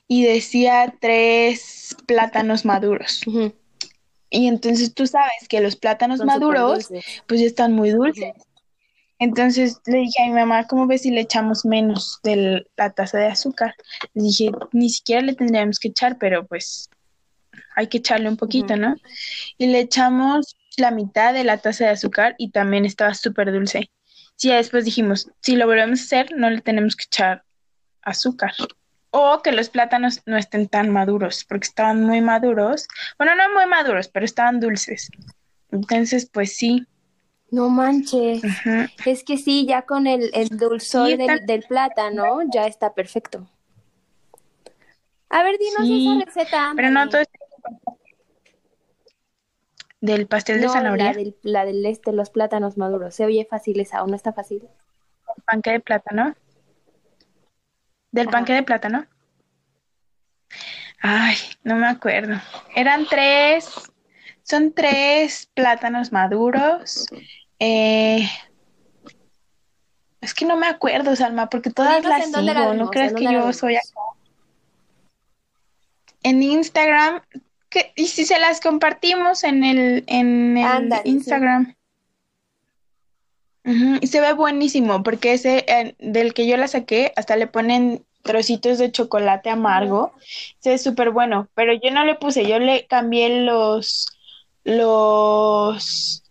S1: y decía tres plátanos maduros. Y entonces tú sabes que los plátanos
S2: Son
S1: maduros pues ya están muy dulces. Entonces le dije a mi mamá, ¿cómo ves si le echamos menos de la taza de azúcar? Le dije, ni siquiera le tendríamos que echar, pero pues hay que echarle un poquito. ¿no? Y le echamos la mitad de la taza de azúcar y también estaba súper dulce. Sí, ya después dijimos, si lo volvemos a hacer, no le tenemos que echar azúcar. O que los plátanos no estén tan maduros, porque estaban muy maduros. Bueno, no muy maduros, pero estaban dulces. Entonces, pues sí.
S2: No manches. Es que sí, ya con el, el dulzor
S1: Sí,
S2: del, del plátano ya está perfecto. A ver, dinos
S1: Sí,
S2: esa receta.
S1: Pero no todo es del pastel de
S2: No,
S1: zanahoria,
S2: la del, la del este, los plátanos maduros. Se oye fácil esa, ¿o no está fácil?
S1: panque de plátano. Del panque de plátano. Ay, no me acuerdo. Eran tres, son tres plátanos maduros. Eh, es que no me acuerdo, Salma, porque todas las
S2: la
S1: sigo. No creas
S2: en
S1: que yo soy acá. En Instagram, que, y si se las compartimos en el, en el
S2: sí.
S1: Y se ve buenísimo porque ese eh, del que yo la saqué hasta le ponen trocitos de chocolate amargo. Se ve súper bueno, pero yo no le puse, yo le cambié los los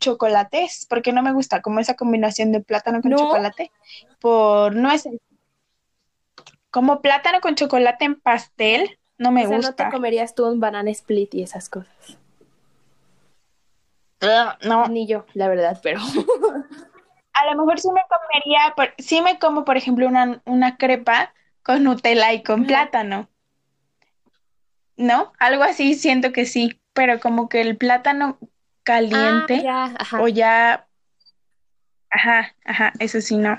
S1: chocolates, porque no me gusta como esa combinación de plátano con
S2: ¿No?
S1: chocolate, por nueces. Como plátano con chocolate en pastel, no me
S2: o sea, no
S1: gusta.
S2: te comerías tú un banana split y esas cosas.
S1: No,
S2: Ni yo, la verdad, pero
S1: a lo mejor sí me comería, por- sí me como, por ejemplo, una, una crepa con Nutella y con plátano. ¿No? Algo así siento que sí, pero como que el plátano
S2: ah,
S1: caliente
S2: ya, ajá.
S1: o ya, ajá, ajá, eso sí no.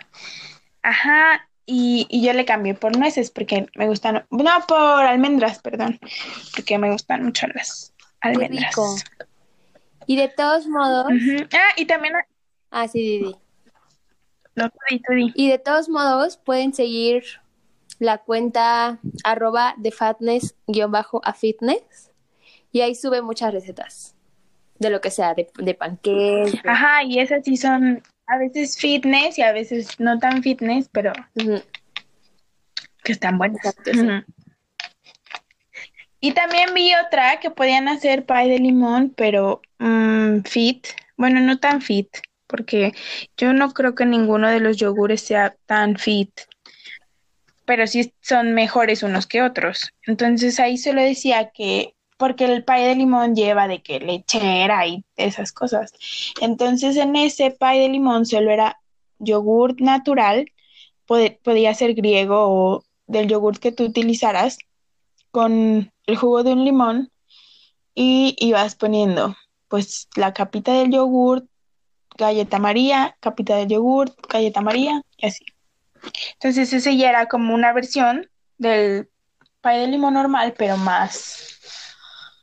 S1: Ajá, y, y yo le cambié por nueces porque me gustan, no, por almendras, perdón, porque me gustan mucho las
S2: Qué
S1: almendras.
S2: rico. Y de todos modos.
S1: Ah, y también,
S2: ah, sí, Didi.
S1: no, tú tú di.
S2: Y de todos modos, pueden seguir la cuenta arroba de fatness-a fitness y ahí sube muchas recetas de lo que sea, de, de panqueques.
S1: Ajá, y esas sí son a veces fitness y a veces no tan fitness, pero que están buenas.
S2: Exacto, sí.
S1: Ujú. Y también vi otra que podían hacer pie de limón, pero mm, fit. Bueno, no tan fit, porque yo no creo que ninguno de los yogures sea tan fit, pero sí son mejores unos que otros. Entonces ahí solo decía que, porque el pie de limón lleva de que lechera y esas cosas. Entonces en ese pie de limón solo era yogur natural, podía ser griego o del yogur que tú utilizaras con el jugo de un limón y ibas poniendo pues la capita del yogur, galleta María, capita del yogur, galleta María y así. Entonces ese ya era como una versión del pay de limón normal, pero más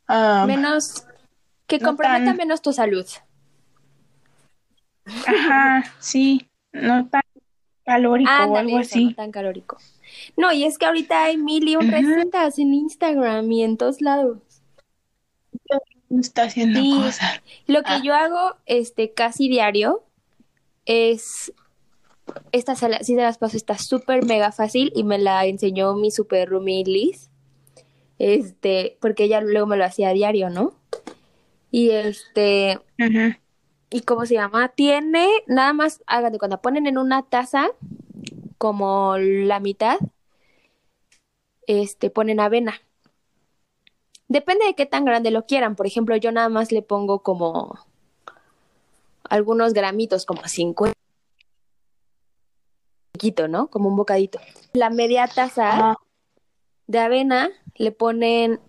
S1: ah,
S2: Menos, que
S1: no
S2: comprometa
S1: tan-
S2: menos tu salud.
S1: ajá, sí, no tan calórico o algo
S2: eso, no
S1: así.
S2: tan calórico. No, y es que ahorita hay mil y un
S1: Ujú.
S2: recetas en Instagram y en todos lados.
S1: Está haciendo
S2: Sí.
S1: cosas.
S2: Lo que
S1: Ah.
S2: yo hago este casi diario es esta sí se las paso, está súper mega fácil y me la enseñó mi super roomie Liz. Este, porque ella luego me lo hacía a diario, ¿no? Y este,
S1: Ujú.
S2: ¿Y cómo se llama? Tiene nada más, hágate cuando ponen en una taza como la mitad, este, ponen avena. Depende de qué tan grande lo quieran. Por ejemplo, yo nada más le pongo como algunos gramitos, como 50, chiquito, ¿no? Como un bocadito. La media taza
S1: Ajá.
S2: de avena le ponen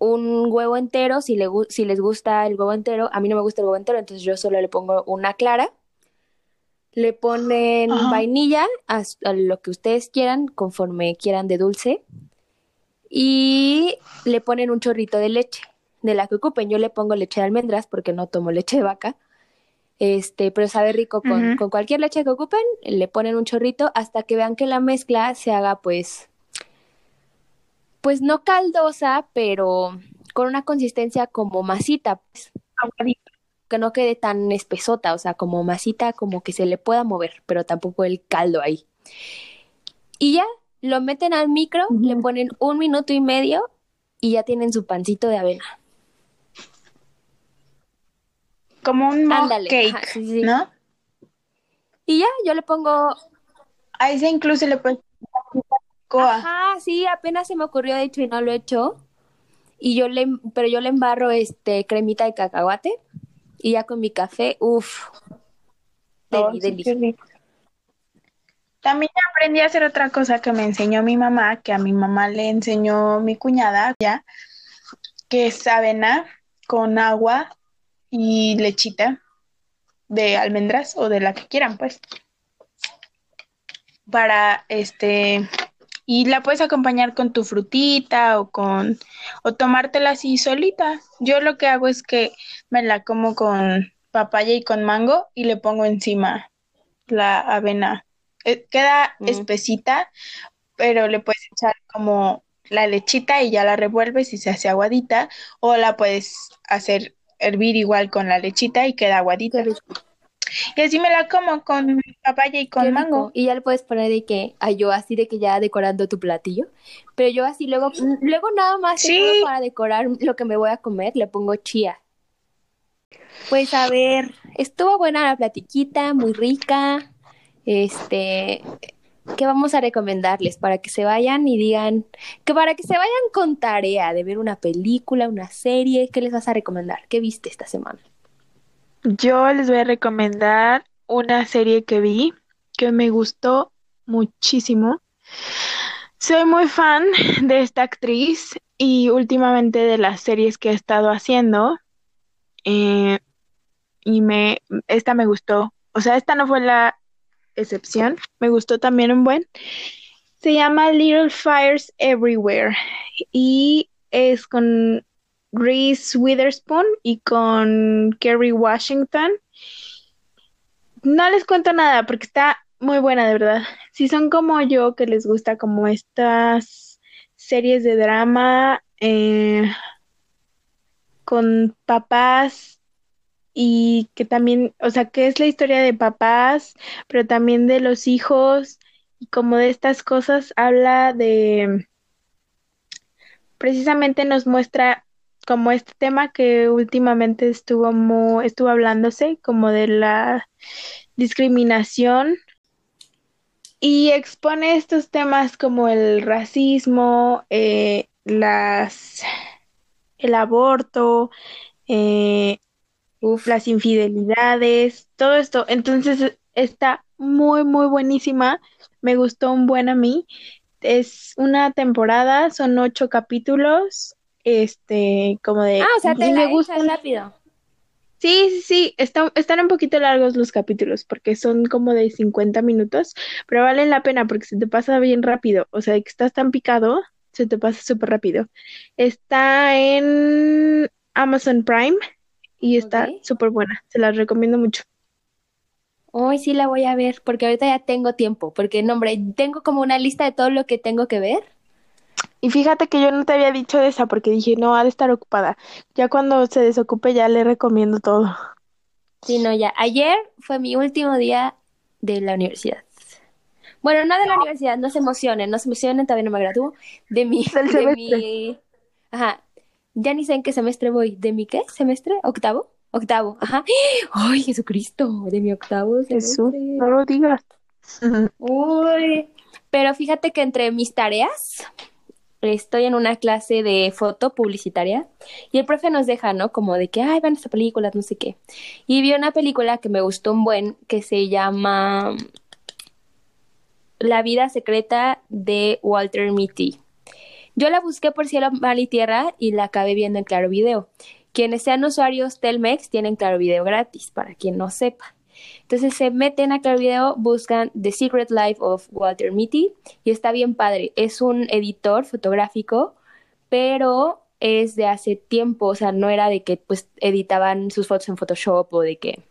S2: un huevo entero, si, le, si les gusta el huevo entero. A mí no me gusta el huevo entero, entonces yo solo le pongo una clara. Le ponen
S1: Ajá.
S2: vainilla, a, lo que ustedes quieran, conforme quieran de dulce. Y le ponen un chorrito de leche, de la que ocupen. Yo le pongo leche de almendras porque no tomo leche de vaca. Este, pero sabe rico con, con cualquier leche que ocupen, le ponen un chorrito hasta que vean que la mezcla se haga pues, pues no caldosa, pero con una consistencia como masita, pues, que no quede tan espesota, o sea, como masita, como que se le pueda mover, pero tampoco el caldo ahí. Y ya, lo meten al micro, le ponen un minuto y medio y ya tienen su pancito de avena.
S1: Como un mug
S2: Ándale,
S1: cake,
S2: ajá, sí, sí.
S1: ¿no?
S2: Y ya, yo le pongo
S1: A ese incluso le puedes cocoa.
S2: Ajá, sí, apenas se me ocurrió, de hecho, y no lo he hecho. Y yo le, pero yo le embarro este cremita de cacahuate y ya con mi café, uff,
S1: Oh,
S2: deli, deli.
S1: También aprendí a hacer otra cosa que me enseñó mi mamá, que a mi mamá le enseñó mi cuñada, ya, que es avena con agua y lechita de almendras o de la que quieran, pues. Para este, y la puedes acompañar con tu frutita o con, o tomártela así solita. Yo lo que hago es que me la como con papaya y con mango y le pongo encima la avena. Eh, queda
S2: Mm.
S1: espesita, pero le puedes echar como la lechita y ya la revuelves y se hace aguadita, o la puedes hacer hervir igual con la lechita y queda aguadita. Y así me la como con papaya y con
S2: qué
S1: mango.
S2: rico. Y ya le puedes poner de que, ay, yo así de que ya decorando tu platillo. Pero yo así luego, luego nada más
S1: Sí.
S2: para decorar lo que me voy a comer, le pongo chía. Pues a ver, estuvo buena la platiquita, muy rica. Este, ¿qué vamos a recomendarles? Para que se vayan y digan, que para que se vayan con tarea de ver una película, una serie, ¿qué les vas a recomendar? ¿Qué viste esta semana?
S1: Yo les voy a recomendar una serie que vi que me gustó muchísimo. Soy muy fan de esta actriz y últimamente de las series que he estado haciendo. eh, y me, esta me gustó. O sea, esta no fue la excepción. Me gustó también un buen. Se llama Little Fires Everywhere y es con Reese Witherspoon y con Kerry Washington. No les cuento nada porque está muy buena, de verdad. Si son como yo, que les gusta como estas series de drama eh, con papás y que también, o sea, que es la historia de papás, pero también de los hijos y como de estas cosas, habla de, precisamente nos muestra como este tema que últimamente estuvo, mu- estuvo hablándose, como de la discriminación y expone estos temas como el racismo, eh, las, el aborto, eh,
S2: Uf,
S1: las infidelidades, todo esto. Entonces está muy, muy buenísima. Me gustó un buen a mí. Es una temporada, son ocho capítulos. Este, como de.
S2: Ah, o sea, te la
S1: gustan.
S2: rápido.
S1: Sí, sí, sí. Está- están un poquito largos los capítulos porque son como de 50 minutos, pero valen la pena porque se te pasa bien rápido. O sea, de que estás tan picado, se te pasa súper rápido. Está en Amazon Prime y está
S2: Ok.
S1: súper buena. Se las recomiendo mucho.
S2: Hoy sí la voy a ver, porque ahorita ya tengo tiempo, porque no, hombre, tengo como una lista de todo lo que tengo que ver.
S1: Y fíjate que yo no te había dicho de esa porque dije, no, ha de estar ocupada. Ya cuando se desocupe ya le recomiendo todo.
S2: Sí, no, ya. Ayer fue mi último día de la universidad. Bueno, no de la universidad, no se emocionen, no se emocionen, todavía no me gradúo. De mi,
S1: Del
S2: de mi, ajá, ya ni sé en qué semestre voy. ¿De mi qué? ¿Semestre? ¿Octavo? Octavo, ajá. ¡Ay, Jesucristo! De mi octavo
S1: Jesús,
S2: semestre.
S1: no lo digas.
S2: Uy, pero fíjate que entre mis tareas estoy en una clase de foto publicitaria y el profe nos deja, ¿no? Como de que, ay, van a esta película, no sé qué. Y vi una película que me gustó un buen que se llama La vida secreta de Walter Mitty. Yo la busqué por cielo, mar y tierra y la acabé viendo en Claro Video. Quienes sean usuarios Telmex tienen Claro Video gratis, para quien no sepa. Entonces se meten a Claro Video, buscan The Secret Life of Walter Mitty y está bien padre. Es un editor fotográfico, pero es de hace tiempo, o sea, no era de que pues editaban sus fotos en Photoshop o de que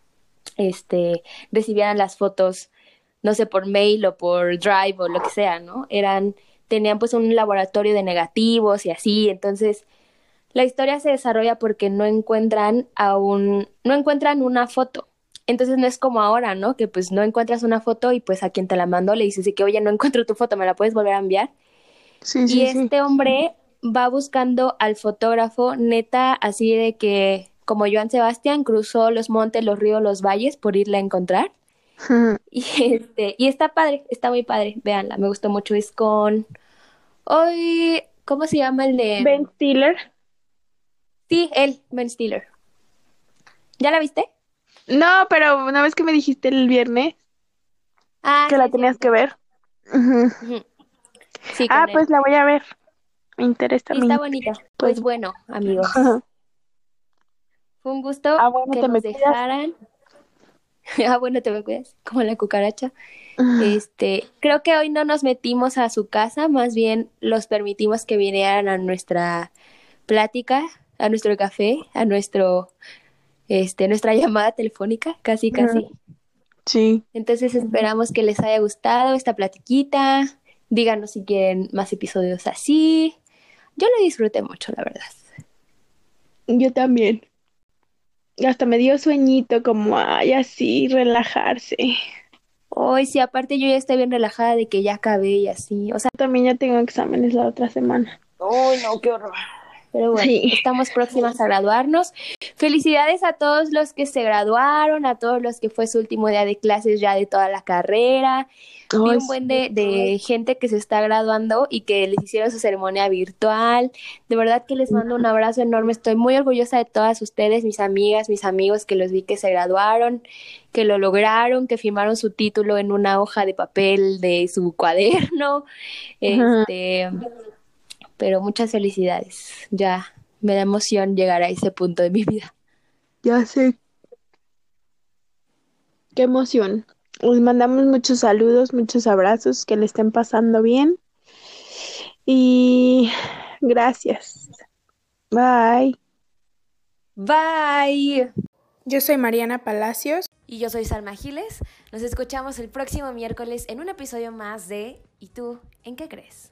S2: este recibieran las fotos no sé, por mail o por Drive o lo que sea, ¿no? Eran tenían pues un laboratorio de negativos y así, entonces la historia se desarrolla porque no encuentran a un no encuentran una foto. Entonces no es como ahora, ¿no? Que pues no encuentras una foto y pues a quien te la mandó le dices de que, oye, no encuentro tu foto, ¿me la puedes volver a enviar?
S1: Sí,
S2: Y
S1: sí, sí.
S2: este hombre va buscando al fotógrafo, neta, así de que, como Joan Sebastián, cruzó los montes, los ríos, los valles por irla a encontrar. Y, este, y está padre, está muy padre, véanla, me gustó mucho. Es con. Hoy, ¿cómo se llama el de.?
S1: Ben Stiller.
S2: Sí, él, Ben Stiller. ¿Ya la viste?
S1: No, pero una vez que me dijiste el viernes
S2: Ah,
S1: que
S2: sí,
S1: la
S2: sí.
S1: tenías que ver.
S2: Sí,
S1: Ah,
S2: él.
S1: pues la voy a ver. Me interesa. Me
S2: está
S1: interesa.
S2: bonita. Pues bueno, amigos, fue un gusto
S1: Ah, bueno,
S2: que
S1: te
S2: nos
S1: me
S2: dejaran. Ah, bueno, te me cuidas, como la cucaracha. Este, creo que hoy no nos metimos a su casa, más bien los permitimos que vinieran a nuestra plática, a nuestro café, a nuestro, este, nuestra llamada telefónica, casi, casi.
S1: Sí.
S2: Entonces esperamos que les haya gustado esta platiquita. Díganos si quieren más episodios así. Yo lo disfruté mucho, la verdad.
S1: Yo también. Hasta me dio sueñito, como, ay, así, relajarse.
S2: Hoy sí, aparte yo ya estoy bien relajada de que ya acabé y así. O sea,
S1: También ya tengo exámenes la otra semana.
S2: ¡Uy, no, qué horror! Pero bueno, estamos próximas a graduarnos. Felicidades a todos los que se graduaron, a todos los que fue su último día de clases ya de toda la carrera. Vi un buen de, de, gente que se está graduando y que les hicieron su ceremonia virtual. De verdad que les mando un abrazo enorme. Estoy muy orgullosa de todas ustedes, mis amigas, mis amigos que los vi que se graduaron, que lo lograron, que firmaron su título en una hoja de papel de su cuaderno. Este, pero muchas felicidades. Ya me da emoción llegar a ese punto de mi vida.
S1: Ya sé. Qué emoción. Les mandamos muchos saludos, muchos abrazos, que le estén pasando bien. Y gracias. Bye.
S2: Bye.
S1: Yo soy Mariana Palacios.
S3: Y yo soy Salma Giles. Nos escuchamos el próximo miércoles en un episodio más de ¿Y tú en qué crees?